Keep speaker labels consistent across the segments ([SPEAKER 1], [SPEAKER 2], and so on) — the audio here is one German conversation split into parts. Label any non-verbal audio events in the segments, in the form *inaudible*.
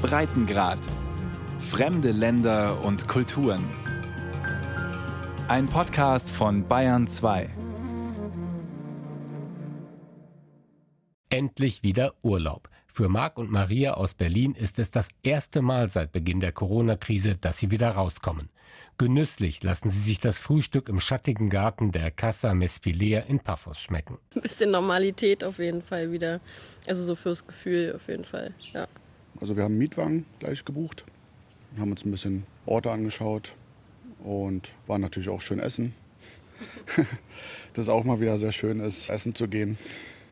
[SPEAKER 1] Breitengrad. Fremde Länder und Kulturen. Ein Podcast von Bayern 2.
[SPEAKER 2] Endlich wieder Urlaub. Für Marc und Maria aus Berlin ist es das erste Mal seit Beginn der Corona-Krise, dass sie wieder rauskommen. Genüsslich lassen sie sich das Frühstück im schattigen Garten der Casa Mespilea in Paphos schmecken.
[SPEAKER 3] Ein bisschen Normalität auf jeden Fall wieder. Also so fürs Gefühl auf jeden Fall, ja.
[SPEAKER 4] Also wir haben einen Mietwagen gleich gebucht, haben uns ein bisschen Orte angeschaut und waren natürlich auch schön essen. *laughs* das auch mal wieder sehr schön ist, essen zu gehen.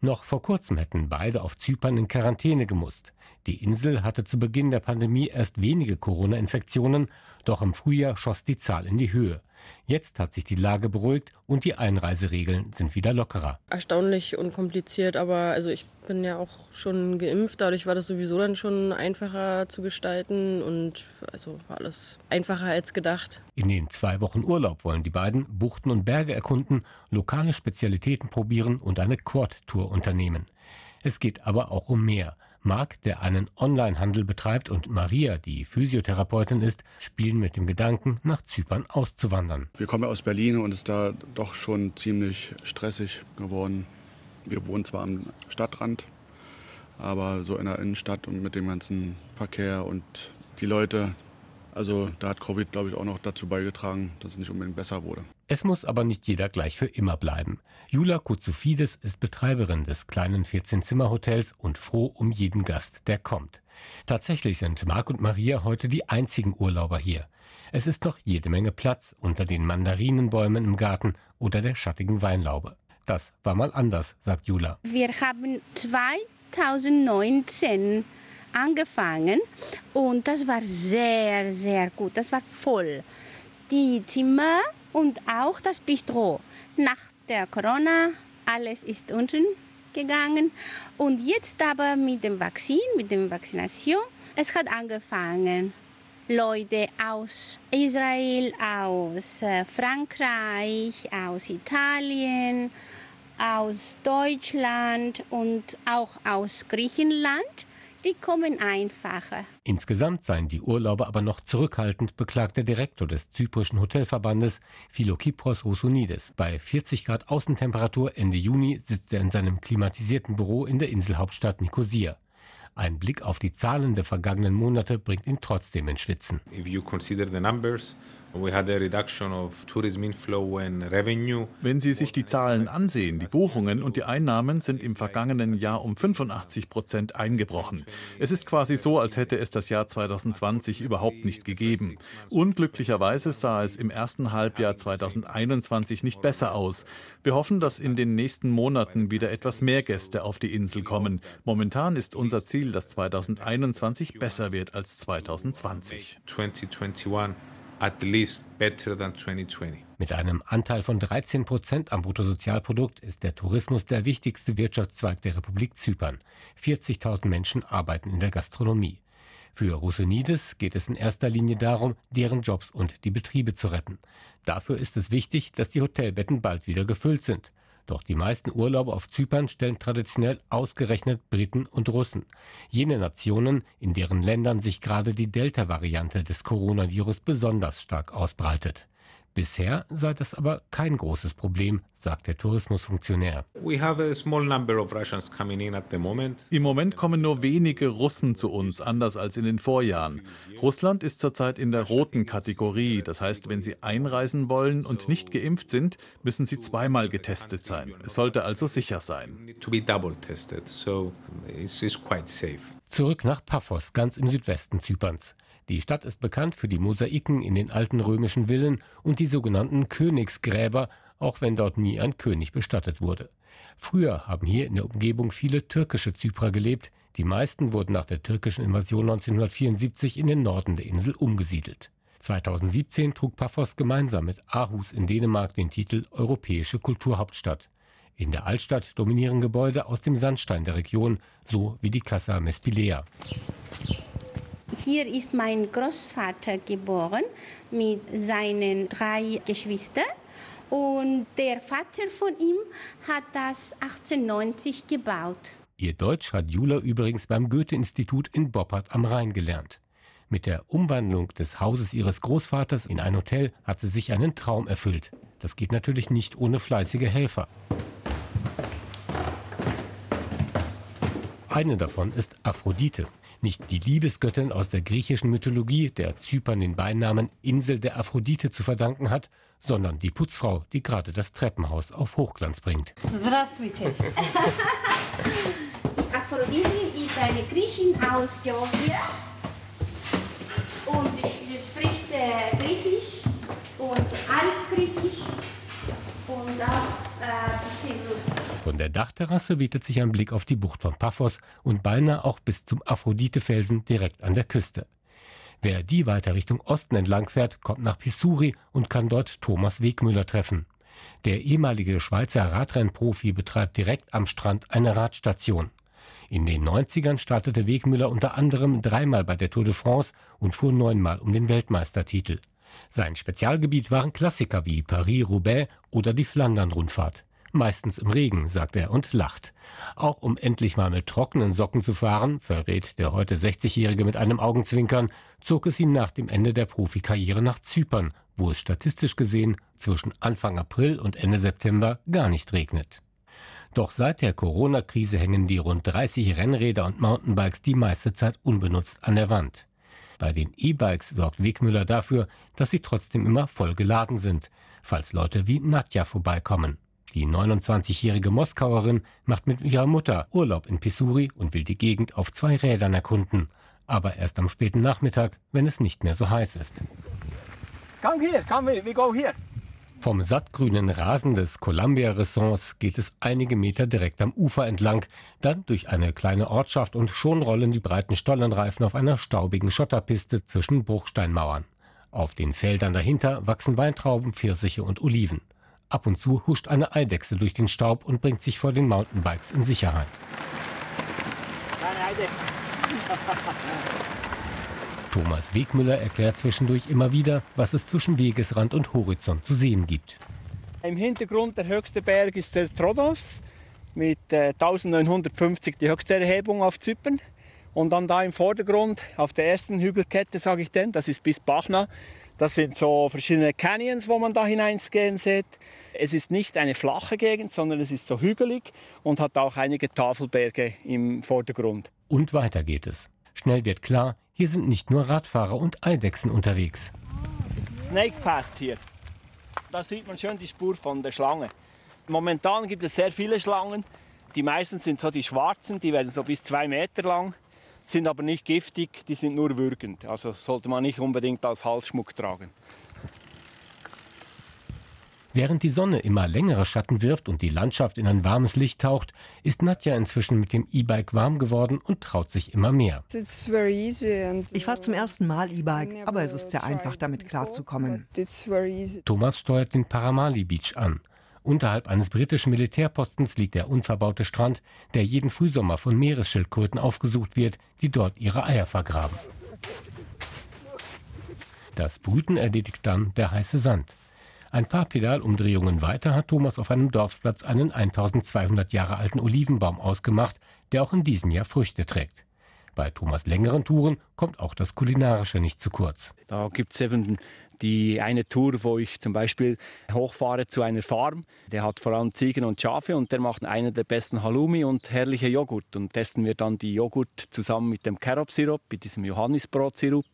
[SPEAKER 2] Noch vor kurzem hätten beide auf Zypern in Quarantäne gemusst. Die Insel hatte zu Beginn der Pandemie erst wenige Corona-Infektionen, doch im Frühjahr schoss die Zahl in die Höhe. Jetzt hat sich die Lage beruhigt und die Einreiseregeln sind wieder lockerer.
[SPEAKER 3] Erstaunlich unkompliziert, aber also ich bin ja auch schon geimpft, dadurch war das sowieso dann schon einfacher zu gestalten und also war alles einfacher als gedacht.
[SPEAKER 2] In den zwei Wochen Urlaub wollen die beiden Buchten und Berge erkunden, lokale Spezialitäten probieren und eine Quad-Tour unternehmen. Es geht aber auch um mehr. Marc, der einen Onlinehandel betreibt, und Maria, die Physiotherapeutin ist, spielen mit dem Gedanken, nach Zypern auszuwandern.
[SPEAKER 4] Wir kommen aus Berlin und es ist da doch schon ziemlich stressig geworden. Wir wohnen zwar am Stadtrand, aber so in der Innenstadt und mit dem ganzen Verkehr und die Leute, also da hat Covid, glaube ich, auch noch dazu beigetragen, dass es nicht unbedingt besser wurde.
[SPEAKER 2] Es muss aber nicht jeder gleich für immer bleiben. Jula Koutsoufides ist Betreiberin des kleinen 14-Zimmer-Hotels und froh um jeden Gast, der kommt. Tatsächlich sind Marc und Maria heute die einzigen Urlauber hier. Es ist noch jede Menge Platz unter den Mandarinenbäumen im Garten oder der schattigen Weinlaube. Das war mal anders, sagt Jula.
[SPEAKER 5] Wir haben 2019 angefangen und das war sehr, sehr gut. Das war voll. Die Zimmer und auch das Bistro. Nach der Corona, alles ist unten gegangen. Und jetzt aber mit dem Vakzin, mit der Vaccination, es hat angefangen. Leute aus Israel, aus äh, Frankreich, aus Italien, aus Deutschland und auch aus Griechenland die kommen einfacher.
[SPEAKER 2] Insgesamt seien die Urlauber aber noch zurückhaltend, beklagt der Direktor des zyprischen Hotelverbandes Philokipros Roussounides. Bei 40 Grad Außentemperatur Ende Juni sitzt er in seinem klimatisierten Büro in der Inselhauptstadt Nikosia. Ein Blick auf die Zahlen der vergangenen Monate bringt ihn trotzdem ins Schwitzen.
[SPEAKER 6] If you consider the numbers,
[SPEAKER 7] wenn Sie sich die Zahlen ansehen, die Buchungen und die Einnahmen sind im vergangenen Jahr um 85 Prozent eingebrochen. Es ist quasi so, als hätte es das Jahr 2020 überhaupt nicht gegeben. Unglücklicherweise sah es im ersten Halbjahr 2021 nicht besser aus. Wir hoffen, dass in den nächsten Monaten wieder etwas mehr Gäste auf die Insel kommen. Momentan ist unser Ziel, dass 2021 besser wird als 2020. 2021
[SPEAKER 6] at least better than 2020.
[SPEAKER 2] Mit einem Anteil von 13 Prozent am Bruttosozialprodukt ist der Tourismus der wichtigste Wirtschaftszweig der Republik Zypern. 40.000 Menschen arbeiten in der Gastronomie. Für Rousenides geht es in erster Linie darum, deren Jobs und die Betriebe zu retten. Dafür ist es wichtig, dass die Hotelbetten bald wieder gefüllt sind. Doch die meisten Urlauber auf Zypern stellen traditionell ausgerechnet Briten und Russen. Jene Nationen, in deren Ländern sich gerade die Delta-Variante des Coronavirus besonders stark ausbreitet. Bisher sei das aber kein großes Problem, sagt der Tourismusfunktionär.
[SPEAKER 7] Im Moment kommen nur wenige Russen zu uns, anders als in den Vorjahren. Russland ist zurzeit in der roten Kategorie. Das heißt, wenn Sie einreisen wollen und nicht geimpft sind, müssen Sie zweimal getestet sein. Es sollte also sicher sein.
[SPEAKER 2] Zurück nach Paphos, ganz im Südwesten Zyperns. Die Stadt ist bekannt für die Mosaiken in den alten römischen Villen und die sogenannten Königsgräber, auch wenn dort nie ein König bestattet wurde. Früher haben hier in der Umgebung viele türkische Zyprer gelebt, die meisten wurden nach der türkischen Invasion 1974 in den Norden der Insel umgesiedelt. 2017 trug Paphos gemeinsam mit Aarhus in Dänemark den Titel Europäische Kulturhauptstadt. In der Altstadt dominieren Gebäude aus dem Sandstein der Region, so wie die Casa Mespilea.
[SPEAKER 5] Hier ist mein Großvater geboren mit seinen drei Geschwistern. Und der Vater von ihm hat das 1890 gebaut.
[SPEAKER 2] Ihr Deutsch hat Jula übrigens beim Goethe-Institut in Boppard am Rhein gelernt. Mit der Umwandlung des Hauses ihres Großvaters in ein Hotel hat sie sich einen Traum erfüllt. Das geht natürlich nicht ohne fleißige Helfer. Eine davon ist Aphrodite nicht die Liebesgöttin aus der griechischen Mythologie, der Zypern den Beinamen Insel der Aphrodite zu verdanken hat, sondern die Putzfrau, die gerade das Treppenhaus auf Hochglanz bringt. *laughs*
[SPEAKER 5] Die Aphrodite ist eine Griechin aus Georgien und sie spricht äh, Griechisch und Altgriechisch und auch
[SPEAKER 2] von der Dachterrasse bietet sich ein Blick auf die Bucht von Paphos und beinahe auch bis zum Aphrodite-Felsen direkt an der Küste. Wer die weiter Richtung Osten entlang fährt, kommt nach Pisuri und kann dort Thomas Wegmüller treffen. Der ehemalige Schweizer Radrennprofi betreibt direkt am Strand eine Radstation. In den 90ern startete Wegmüller unter anderem dreimal bei der Tour de France und fuhr neunmal um den Weltmeistertitel. Sein Spezialgebiet waren Klassiker wie Paris-Roubaix oder die Flandern-Rundfahrt. Meistens im Regen, sagt er und lacht. Auch um endlich mal mit trockenen Socken zu fahren, verrät der heute 60-Jährige mit einem Augenzwinkern, zog es ihn nach dem Ende der Profikarriere nach Zypern, wo es statistisch gesehen zwischen Anfang April und Ende September gar nicht regnet. Doch seit der Corona-Krise hängen die rund 30 Rennräder und Mountainbikes die meiste Zeit unbenutzt an der Wand. Bei den E-Bikes sorgt Wegmüller dafür, dass sie trotzdem immer voll geladen sind, falls Leute wie Nadja vorbeikommen. Die 29-jährige Moskauerin macht mit ihrer Mutter Urlaub in Pisuri und will die Gegend auf zwei Rädern erkunden. Aber erst am späten Nachmittag, wenn es nicht mehr so heiß ist.
[SPEAKER 8] Come here, come here, we go here.
[SPEAKER 2] Vom sattgrünen Rasen des Columbia-Ressorts geht es einige Meter direkt am Ufer entlang, dann durch eine kleine Ortschaft und schon rollen die breiten Stollenreifen auf einer staubigen Schotterpiste zwischen Bruchsteinmauern. Auf den Feldern dahinter wachsen Weintrauben, Pfirsiche und Oliven. Ab und zu huscht eine Eidechse durch den Staub und bringt sich vor den Mountainbikes in Sicherheit. Thomas Wegmüller erklärt zwischendurch immer wieder, was es zwischen Wegesrand und Horizont zu sehen gibt.
[SPEAKER 8] Im Hintergrund der höchste Berg ist der Trodos mit äh, 1950 die höchste Erhebung auf Zypern. Und dann da im Vordergrund, auf der ersten Hügelkette, sage ich denn, das ist bis Bachna. Das sind so verschiedene Canyons, wo man da hineingehen sieht. Es ist nicht eine flache Gegend, sondern es ist so hügelig und hat auch einige Tafelberge im Vordergrund.
[SPEAKER 2] Und weiter geht es. Schnell wird klar, hier sind nicht nur Radfahrer und Eidechsen unterwegs.
[SPEAKER 8] Snake Pass hier. Da sieht man schön die Spur von der Schlange. Momentan gibt es sehr viele Schlangen. Die meisten sind so die schwarzen, die werden so bis zwei Meter lang, sind aber nicht giftig, die sind nur würgend. Also sollte man nicht unbedingt als Halsschmuck tragen.
[SPEAKER 2] Während die Sonne immer längere Schatten wirft und die Landschaft in ein warmes Licht taucht, ist Nadja inzwischen mit dem E-Bike warm geworden und traut sich immer mehr.
[SPEAKER 9] Ich fahre zum ersten Mal E-Bike, aber es ist sehr einfach, damit klarzukommen.
[SPEAKER 2] Thomas steuert den Paramali Beach an. Unterhalb eines britischen Militärpostens liegt der unverbaute Strand, der jeden Frühsommer von Meeresschildkröten aufgesucht wird, die dort ihre Eier vergraben. Das Brüten erledigt dann der heiße Sand. Ein paar Pedalumdrehungen weiter hat Thomas auf einem Dorfplatz einen 1200 Jahre alten Olivenbaum ausgemacht, der auch in diesem Jahr Früchte trägt. Bei Thomas längeren Touren kommt auch das Kulinarische nicht zu kurz.
[SPEAKER 8] Da gibt es eben die eine Tour, wo ich zum Beispiel hochfahre zu einer Farm. Der hat vor allem Ziegen und Schafe und der macht einen der besten Halloumi und herrliche Joghurt. Und testen wir dann die Joghurt zusammen mit dem Carob-Sirup, mit diesem Johannisbrot-Sirup.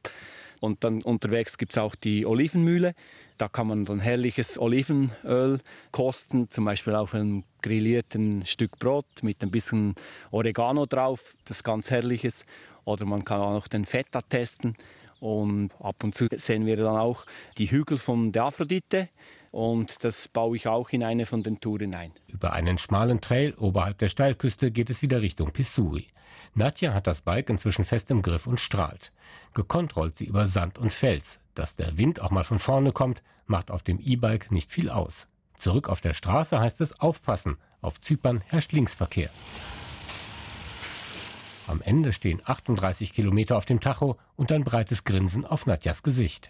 [SPEAKER 8] Und dann unterwegs gibt es auch die Olivenmühle. Da kann man dann herrliches Olivenöl kosten, zum Beispiel auf einem grillierten Stück Brot mit ein bisschen Oregano drauf, das ist ganz herrliches. Oder man kann auch noch den Feta testen. Und ab und zu sehen wir dann auch die Hügel von der Aphrodite. Und das baue ich auch in eine von den Touren ein.
[SPEAKER 2] Über einen schmalen Trail oberhalb der Steilküste geht es wieder Richtung Pisuri. Nadja hat das Bike inzwischen fest im Griff und strahlt. Gekonnt rollt sie über Sand und Fels. Dass der Wind auch mal von vorne kommt, macht auf dem E-Bike nicht viel aus. Zurück auf der Straße heißt es aufpassen. Auf Zypern herrscht Linksverkehr. Am Ende stehen 38 Kilometer auf dem Tacho und ein breites Grinsen auf Nadjas Gesicht.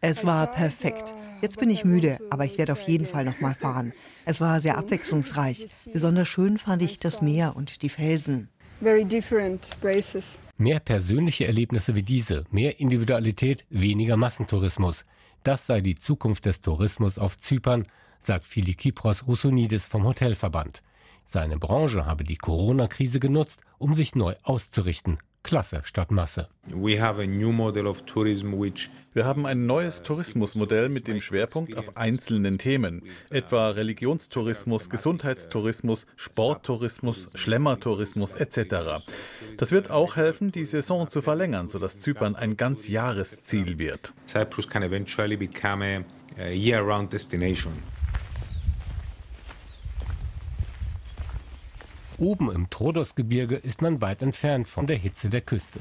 [SPEAKER 9] Es war perfekt. Jetzt bin ich müde, aber ich werde auf jeden Fall noch mal fahren. Es war sehr abwechslungsreich. Besonders schön fand ich das Meer und die Felsen.
[SPEAKER 2] Mehr persönliche Erlebnisse wie diese, mehr Individualität, weniger Massentourismus. Das sei die Zukunft des Tourismus auf Zypern, sagt Philikipros Roussounidis vom Hotelverband. Seine Branche habe die Corona-Krise genutzt, um sich neu auszurichten, Klasse statt Masse.
[SPEAKER 7] Wir haben ein neues Tourismusmodell mit dem Schwerpunkt auf einzelnen Themen, etwa Religionstourismus, Gesundheitstourismus, Sporttourismus, Schlemmertourismus etc. Das wird auch helfen, die Saison zu verlängern, sodass Zypern ein ganz Jahresziel wird.
[SPEAKER 6] Cyprus can eventually become a year-round destination.
[SPEAKER 2] Oben im Trodosgebirge ist man weit entfernt von der Hitze der Küste.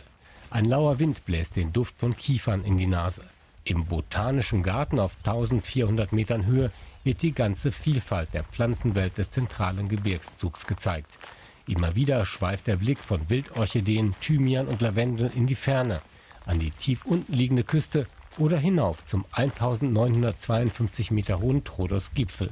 [SPEAKER 2] Ein lauer Wind bläst den Duft von Kiefern in die Nase. Im Botanischen Garten auf 1400 Metern Höhe wird die ganze Vielfalt der Pflanzenwelt des zentralen Gebirgszugs gezeigt. Immer wieder schweift der Blick von Wildorchideen, Thymian und Lavendel in die Ferne, an die tief unten liegende Küste oder hinauf zum 1952 Meter hohen Trodos-Gipfel.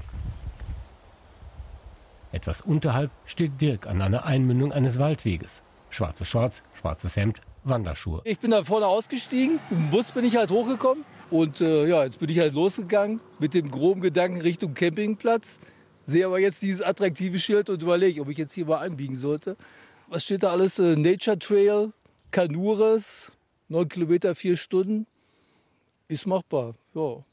[SPEAKER 2] Etwas unterhalb steht Dirk an einer Einmündung eines Waldweges. Schwarze Shorts, schwarzes Hemd, Wanderschuhe.
[SPEAKER 10] Ich bin da vorne ausgestiegen, im Bus bin ich halt hochgekommen und äh, ja, jetzt bin ich halt losgegangen mit dem groben Gedanken Richtung Campingplatz. Sehe aber jetzt dieses attraktive Schild und überlege, ob ich jetzt hier mal einbiegen sollte. Was steht da alles? Äh, Nature Trail, Kanures, 9 Kilometer, 4 Stunden. Ist machbar, ja.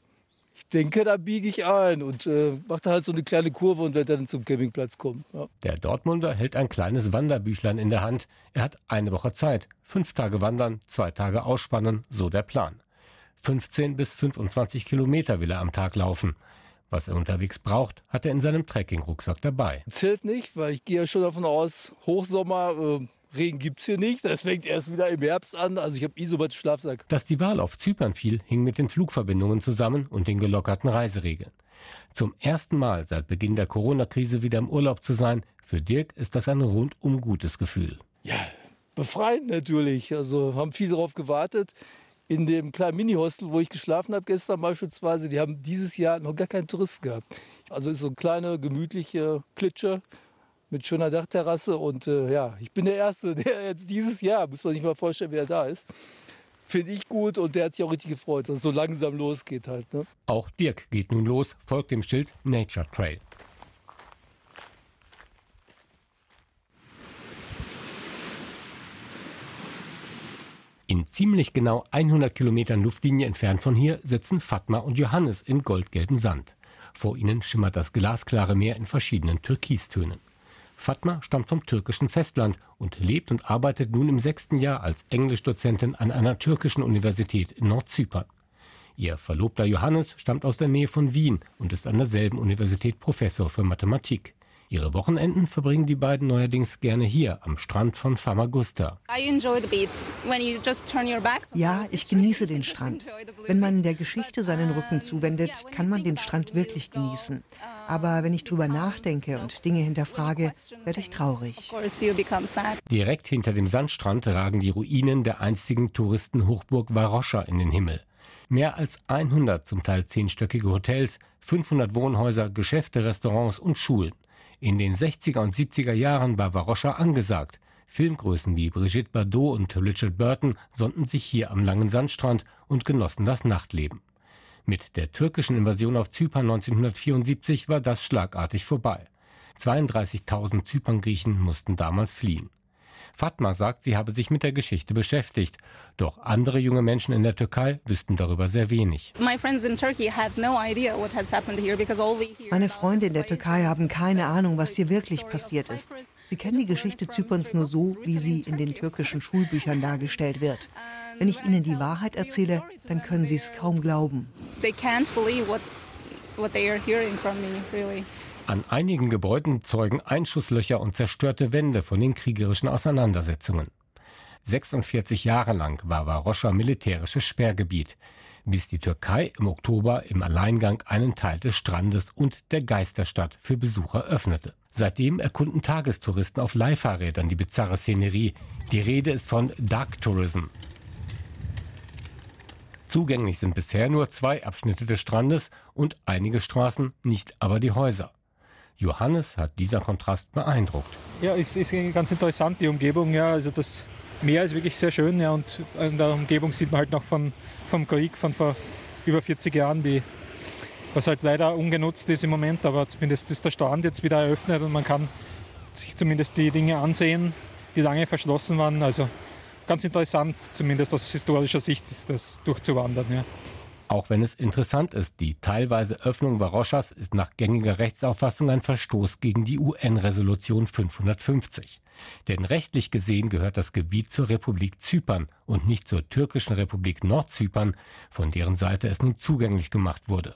[SPEAKER 10] Ich denke, da biege ich ein und äh, mache da halt so eine kleine Kurve und werde dann zum Campingplatz kommen. Ja.
[SPEAKER 2] Der Dortmunder hält ein kleines Wanderbüchlein in der Hand. Er hat eine Woche Zeit. Fünf Tage wandern, zwei Tage ausspannen, so der Plan. 15 bis 25 Kilometer will er am Tag laufen. Was er unterwegs braucht, hat er in seinem Trekkingrucksack dabei.
[SPEAKER 10] Zählt nicht, weil ich gehe ja schon davon aus, Hochsommer, äh, Regen gibt es hier nicht. Das fängt erst wieder im Herbst an. Also ich habe Isobat Schlafsack.
[SPEAKER 2] Dass die Wahl auf Zypern fiel, hing mit den Flugverbindungen zusammen und den gelockerten Reiseregeln. Zum ersten Mal seit Beginn der Corona-Krise wieder im Urlaub zu sein, für Dirk ist das ein rundum gutes Gefühl.
[SPEAKER 10] Ja, befreiend natürlich. Also haben viele darauf gewartet. In dem kleinen Mini-Hostel, wo ich geschlafen habe gestern beispielsweise, die haben dieses Jahr noch gar keinen Tourist gehabt. Also ist so eine kleine, gemütliche Klitsche mit schöner Dachterrasse. Und äh, ja, ich bin der Erste, *laughs* der jetzt dieses Jahr, muss man sich mal vorstellen, wer da ist. Finde ich gut und der hat sich auch richtig gefreut, dass es so langsam losgeht halt. Ne?
[SPEAKER 2] Auch Dirk geht nun los, folgt dem Schild Nature Trail. In ziemlich genau 100 Kilometern Luftlinie entfernt von hier sitzen Fatma und Johannes im goldgelben Sand. Vor ihnen schimmert das glasklare Meer in verschiedenen Türkistönen. Fatma stammt vom türkischen Festland und lebt und arbeitet nun im sechsten Jahr als Englischdozentin an einer türkischen Universität in Nordzypern. Ihr Verlobter Johannes stammt aus der Nähe von Wien und ist an derselben Universität Professor für Mathematik. Ihre Wochenenden verbringen die beiden neuerdings gerne hier am Strand von Famagusta.
[SPEAKER 9] Ja, ich genieße den Strand. Wenn man der Geschichte seinen Rücken zuwendet, kann man den Strand wirklich genießen. Aber wenn ich drüber nachdenke und Dinge hinterfrage, werde ich traurig.
[SPEAKER 2] Direkt hinter dem Sandstrand ragen die Ruinen der einstigen Touristenhochburg Varosha in den Himmel. Mehr als 100 zum Teil zehnstöckige Hotels, 500 Wohnhäuser, Geschäfte, Restaurants und Schulen. In den 60er und 70er Jahren war Varosha angesagt. Filmgrößen wie Brigitte Bardot und Richard Burton sonnten sich hier am langen Sandstrand und genossen das Nachtleben. Mit der türkischen Invasion auf Zypern 1974 war das schlagartig vorbei. 32.000 Zyperngriechen mussten damals fliehen. Fatma sagt, sie habe sich mit der Geschichte beschäftigt. Doch andere junge Menschen in der Türkei wüssten darüber sehr wenig.
[SPEAKER 9] Meine Freunde in der Türkei haben keine Ahnung, was hier wirklich passiert ist. Sie kennen die Geschichte Zyperns nur so, wie sie in den türkischen Schulbüchern dargestellt wird. Wenn ich ihnen die Wahrheit erzähle, dann können sie es kaum glauben. They can't believe what, what they are
[SPEAKER 2] hearing from me, really. An einigen Gebäuden zeugen Einschusslöcher und zerstörte Wände von den kriegerischen Auseinandersetzungen. 46 Jahre lang war Varosha militärisches Sperrgebiet, bis die Türkei im Oktober im Alleingang einen Teil des Strandes und der Geisterstadt für Besucher öffnete. Seitdem erkunden Tagestouristen auf Leihfahrrädern die bizarre Szenerie. Die Rede ist von Dark Tourism, Zugänglich sind bisher nur zwei Abschnitte des Strandes und einige Straßen, nicht aber die Häuser. Johannes hat dieser Kontrast beeindruckt.
[SPEAKER 11] Ja, es ist ganz interessant, die Umgebung. Ja, also das Meer ist wirklich sehr schön. Ja, und in der Umgebung sieht man halt noch von, vom Krieg von vor über 40 Jahren, die, was halt leider ungenutzt ist im Moment. Aber zumindest ist der Strand jetzt wieder eröffnet und man kann sich zumindest die Dinge ansehen, die lange verschlossen waren. Also ganz interessant, zumindest aus historischer Sicht, das durchzuwandern. Ja.
[SPEAKER 2] Auch wenn es interessant ist, die teilweise Öffnung Baroschas ist nach gängiger Rechtsauffassung ein Verstoß gegen die UN-Resolution 550. Denn rechtlich gesehen gehört das Gebiet zur Republik Zypern und nicht zur türkischen Republik Nordzypern, von deren Seite es nun zugänglich gemacht wurde.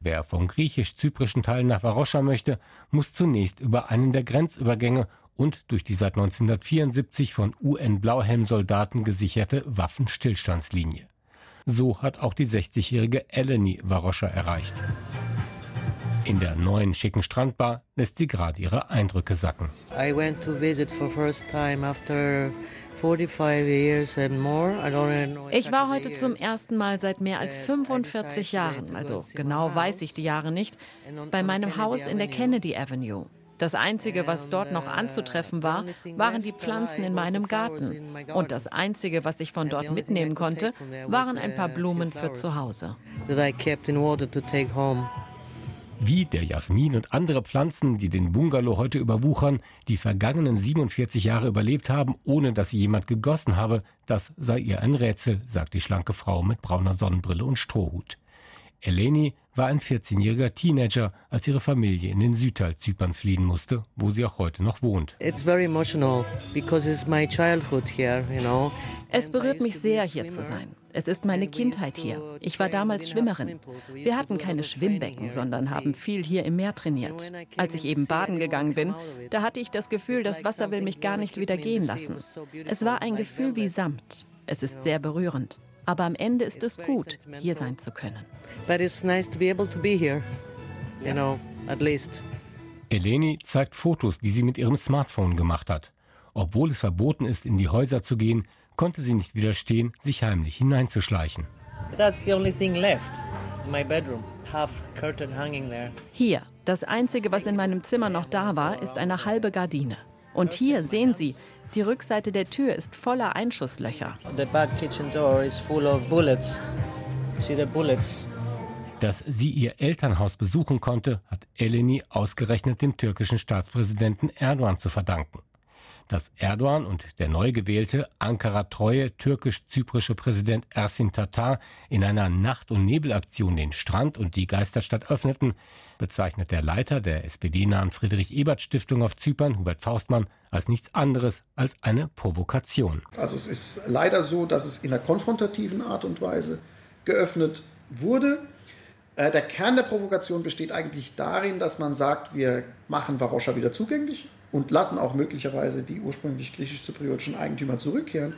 [SPEAKER 2] Wer vom griechisch-zyprischen Teil nach Varoscha möchte, muss zunächst über einen der Grenzübergänge und durch die seit 1974 von UN-Blauhelm-Soldaten gesicherte Waffenstillstandslinie. So hat auch die 60-jährige Eleni Varoscha erreicht. In der neuen schicken Strandbar lässt sie gerade ihre Eindrücke sacken.
[SPEAKER 12] I went to visit for first time after
[SPEAKER 13] ich war heute zum ersten Mal seit mehr als 45 Jahren, also genau weiß ich die Jahre nicht, bei meinem Haus in der Kennedy Avenue. Das Einzige, was dort noch anzutreffen war, waren die Pflanzen in meinem Garten. Und das Einzige, was ich von dort mitnehmen konnte, waren ein paar Blumen für zu Hause.
[SPEAKER 2] Wie der Jasmin und andere Pflanzen, die den Bungalow heute überwuchern, die vergangenen 47 Jahre überlebt haben, ohne dass sie jemand gegossen habe, das sei ihr ein Rätsel, sagt die schlanke Frau mit brauner Sonnenbrille und Strohhut. Eleni war ein 14-jähriger Teenager, als ihre Familie in den Südteil Zyperns fliehen musste, wo sie auch heute noch wohnt.
[SPEAKER 12] Es
[SPEAKER 13] berührt mich sehr, hier zu sein. Es ist meine Kindheit hier. Ich war damals Schwimmerin. Wir hatten keine Schwimmbecken, sondern haben viel hier im Meer trainiert. Als ich eben baden gegangen bin, da hatte ich das Gefühl, das Wasser will mich gar nicht wieder gehen lassen. Es war ein Gefühl wie Samt. Es ist sehr berührend. Aber am Ende ist es gut, hier sein zu können. But it's nice to be able to be here,
[SPEAKER 2] you know, at least. Eleni zeigt Fotos, die sie mit ihrem Smartphone gemacht hat. Obwohl es verboten ist, in die Häuser zu gehen, konnte sie nicht widerstehen, sich heimlich hineinzuschleichen. That's the only thing left.
[SPEAKER 13] My bedroom. Half curtain hanging there. Hier, das einzige, was in meinem Zimmer noch da war, ist eine halbe Gardine. Und hier sehen Sie, die Rückseite der Tür ist voller Einschusslöcher. The back kitchen door is full of bullets.
[SPEAKER 2] See the bullets. Dass sie ihr Elternhaus besuchen konnte, hat Eleni ausgerechnet dem türkischen Staatspräsidenten Erdogan zu verdanken. Dass Erdogan und der neu gewählte Ankara-treue türkisch-zyprische Präsident Ersin Tatar in einer Nacht- und Nebelaktion den Strand und die Geisterstadt öffneten, bezeichnet der Leiter der SPD-nahen Friedrich-Ebert-Stiftung auf Zypern, Hubert Faustmann, als nichts anderes als eine Provokation.
[SPEAKER 14] Also es ist leider so, dass es in einer konfrontativen Art und Weise geöffnet wurde. Äh, der Kern der Provokation besteht eigentlich darin, dass man sagt, wir machen Varoscha wieder zugänglich und lassen auch möglicherweise die ursprünglich griechisch-zypriotischen Eigentümer zurückkehren.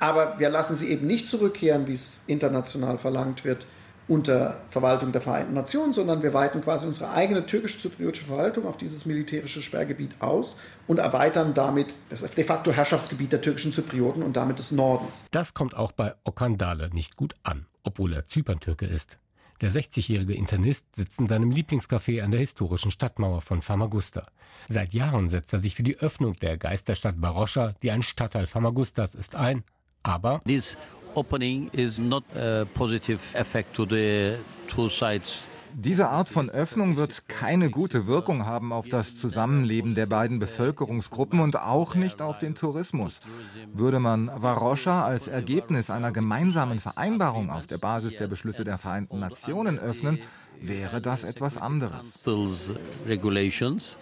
[SPEAKER 14] Aber wir lassen sie eben nicht zurückkehren, wie es international verlangt wird, unter Verwaltung der Vereinten Nationen, sondern wir weiten quasi unsere eigene türkisch-zypriotische Verwaltung auf dieses militärische Sperrgebiet aus und erweitern damit das de facto Herrschaftsgebiet der türkischen Zyprioten und damit des Nordens.
[SPEAKER 2] Das kommt auch bei Okandale nicht gut an, obwohl er Zyperntürke ist. Der 60-jährige Internist sitzt in seinem Lieblingscafé an der historischen Stadtmauer von Famagusta. Seit Jahren setzt er sich für die Öffnung der Geisterstadt Baroscha, die ein Stadtteil Famagustas ist, ein. Aber
[SPEAKER 15] This opening is not a positive effect to the two sides
[SPEAKER 16] diese Art von Öffnung wird keine gute Wirkung haben auf das Zusammenleben der beiden Bevölkerungsgruppen und auch nicht auf den Tourismus. Würde man Varosha als Ergebnis einer gemeinsamen Vereinbarung auf der Basis der Beschlüsse der Vereinten Nationen öffnen, wäre das etwas anderes.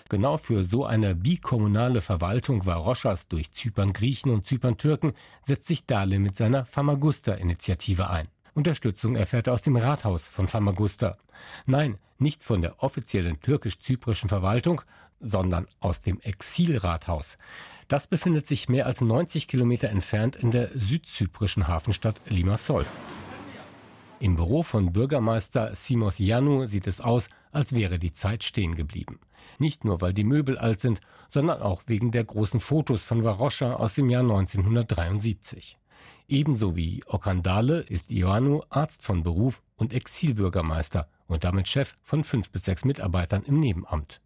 [SPEAKER 2] Genau für so eine bikommunale Verwaltung Varoschas durch Zypern Griechen und Zypern Türken setzt sich Dale mit seiner Famagusta-Initiative ein. Unterstützung erfährt er aus dem Rathaus von Famagusta. Nein, nicht von der offiziellen türkisch-zyprischen Verwaltung, sondern aus dem Exilrathaus. Das befindet sich mehr als 90 Kilometer entfernt in der südzyprischen Hafenstadt Limassol. Im Büro von Bürgermeister Simos Janu sieht es aus, als wäre die Zeit stehen geblieben. Nicht nur, weil die Möbel alt sind, sondern auch wegen der großen Fotos von Varoscha aus dem Jahr 1973. Ebenso wie Okandale ist Ioannou Arzt von Beruf und Exilbürgermeister und damit Chef von fünf bis sechs Mitarbeitern im Nebenamt.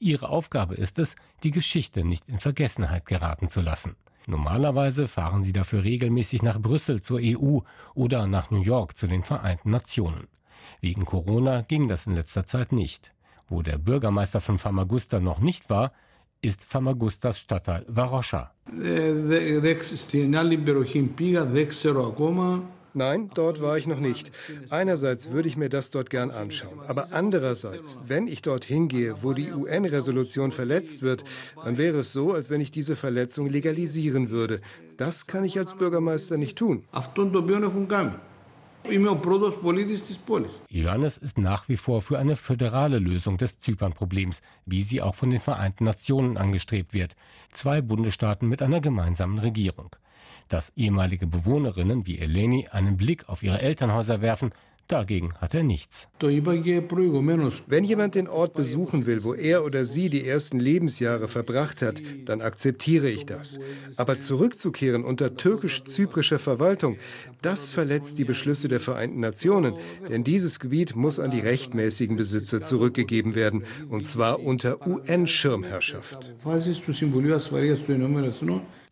[SPEAKER 2] Ihre Aufgabe ist es, die Geschichte nicht in Vergessenheit geraten zu lassen. Normalerweise fahren sie dafür regelmäßig nach Brüssel zur EU oder nach New York zu den Vereinten Nationen. Wegen Corona ging das in letzter Zeit nicht. Wo der Bürgermeister von Famagusta noch nicht war, ist Famagustas Stadtteil Varosha.
[SPEAKER 17] Nein, dort war ich noch nicht. Einerseits würde ich mir das dort gern anschauen. Aber andererseits, wenn ich dorthin gehe, wo die UN-Resolution verletzt wird, dann wäre es so, als wenn ich diese Verletzung legalisieren würde. Das kann ich als Bürgermeister nicht tun.
[SPEAKER 2] Johannes ist nach wie vor für eine föderale Lösung des Zypern-Problems, wie sie auch von den Vereinten Nationen angestrebt wird. Zwei Bundesstaaten mit einer gemeinsamen Regierung. Dass ehemalige Bewohnerinnen wie Eleni einen Blick auf ihre Elternhäuser werfen, Dagegen hat er nichts.
[SPEAKER 17] Wenn jemand den Ort besuchen will, wo er oder sie die ersten Lebensjahre verbracht hat, dann akzeptiere ich das. Aber zurückzukehren unter türkisch-zyprischer Verwaltung, das verletzt die Beschlüsse der Vereinten Nationen, denn dieses Gebiet muss an die rechtmäßigen Besitzer zurückgegeben werden, und zwar unter UN-Schirmherrschaft.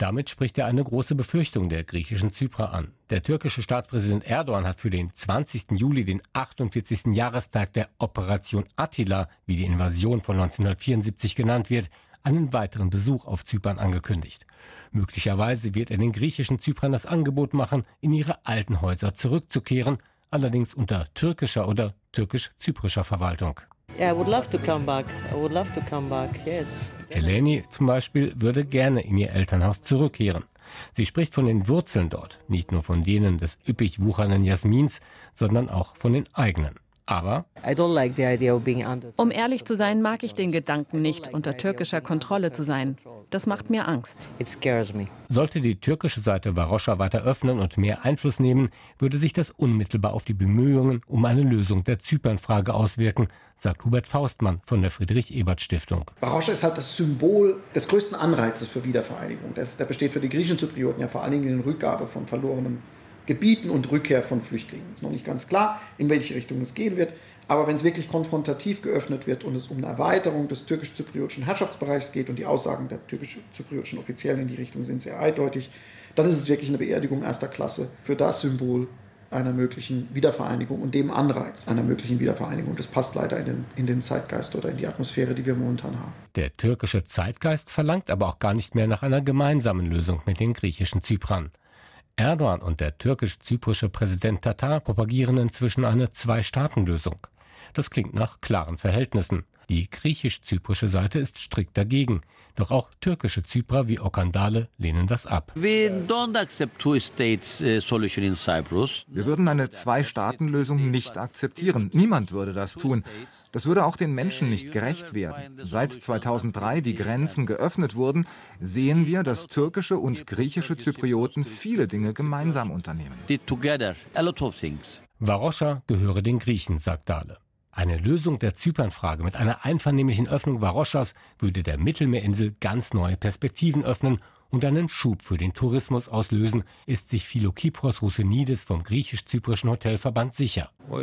[SPEAKER 2] Damit spricht er eine große Befürchtung der griechischen Zyprer an. Der türkische Staatspräsident Erdogan hat für den 20. Juli den 48. Jahrestag der Operation Attila, wie die Invasion von 1974 genannt wird, einen weiteren Besuch auf Zypern angekündigt. Möglicherweise wird er den griechischen Zyprern das Angebot machen, in ihre alten Häuser zurückzukehren, allerdings unter türkischer oder türkisch-zyprischer Verwaltung.
[SPEAKER 12] Yeah, I would love to come back. I would love to come back. Yes.
[SPEAKER 2] Eleni zum Beispiel würde gerne in ihr Elternhaus zurückkehren. Sie spricht von den Wurzeln dort, nicht nur von denen des üppig wuchernden Jasmins, sondern auch von den eigenen. Aber
[SPEAKER 13] um ehrlich zu sein, mag ich den Gedanken nicht, unter türkischer Kontrolle zu sein. Das macht mir Angst.
[SPEAKER 2] Sollte die türkische Seite Varosha weiter öffnen und mehr Einfluss nehmen, würde sich das unmittelbar auf die Bemühungen um eine Lösung der Zypernfrage auswirken, sagt Hubert Faustmann von der Friedrich-Ebert-Stiftung.
[SPEAKER 14] Varosha ist halt das Symbol des größten Anreizes für Wiedervereinigung. der besteht für die griechischen Zyprioten ja vor allen Dingen in der Rückgabe von verlorenem Gebieten und Rückkehr von Flüchtlingen. Es ist noch nicht ganz klar, in welche Richtung es gehen wird. Aber wenn es wirklich konfrontativ geöffnet wird und es um eine Erweiterung des türkisch-zypriotischen Herrschaftsbereichs geht und die Aussagen der türkisch-zypriotischen Offiziellen in die Richtung sind sehr eindeutig, dann ist es wirklich eine Beerdigung erster Klasse für das Symbol einer möglichen Wiedervereinigung und dem Anreiz einer möglichen Wiedervereinigung. Das passt leider in den, in den Zeitgeist oder in die Atmosphäre, die wir momentan haben.
[SPEAKER 2] Der türkische Zeitgeist verlangt aber auch gar nicht mehr nach einer gemeinsamen Lösung mit den griechischen Zyprern. Erdogan und der türkisch-zyprische Präsident Tatar propagieren inzwischen eine Zwei-Staaten-Lösung. Das klingt nach klaren Verhältnissen. Die griechisch-zyprische Seite ist strikt dagegen. Doch auch türkische Zyprer wie Okandale lehnen das ab.
[SPEAKER 16] Uh, Wir würden eine Zwei-Staaten-Lösung nicht akzeptieren. Niemand würde das tun. Das würde auch den Menschen nicht gerecht werden. Seit 2003 die Grenzen geöffnet wurden, sehen wir, dass türkische und griechische Zyprioten viele Dinge gemeinsam unternehmen.
[SPEAKER 2] Varosha gehöre den Griechen, sagt Dale. Eine Lösung der Zypernfrage mit einer einvernehmlichen Öffnung Varoschas würde der Mittelmeerinsel ganz neue Perspektiven öffnen und einen Schub für den Tourismus auslösen, ist sich Philokipros Roussenidis vom griechisch-zyprischen Hotelverband sicher.
[SPEAKER 6] Uh,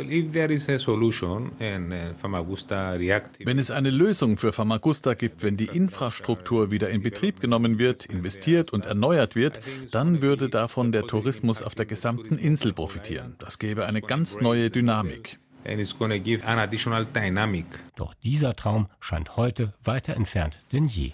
[SPEAKER 7] wenn es eine Lösung für Famagusta gibt, wenn die Infrastruktur wieder in Betrieb genommen wird, investiert und erneuert wird, dann würde davon der Tourismus auf der gesamten Insel profitieren. Das gäbe eine ganz neue Dynamik.
[SPEAKER 2] Doch dieser Traum scheint heute weiter entfernt denn je.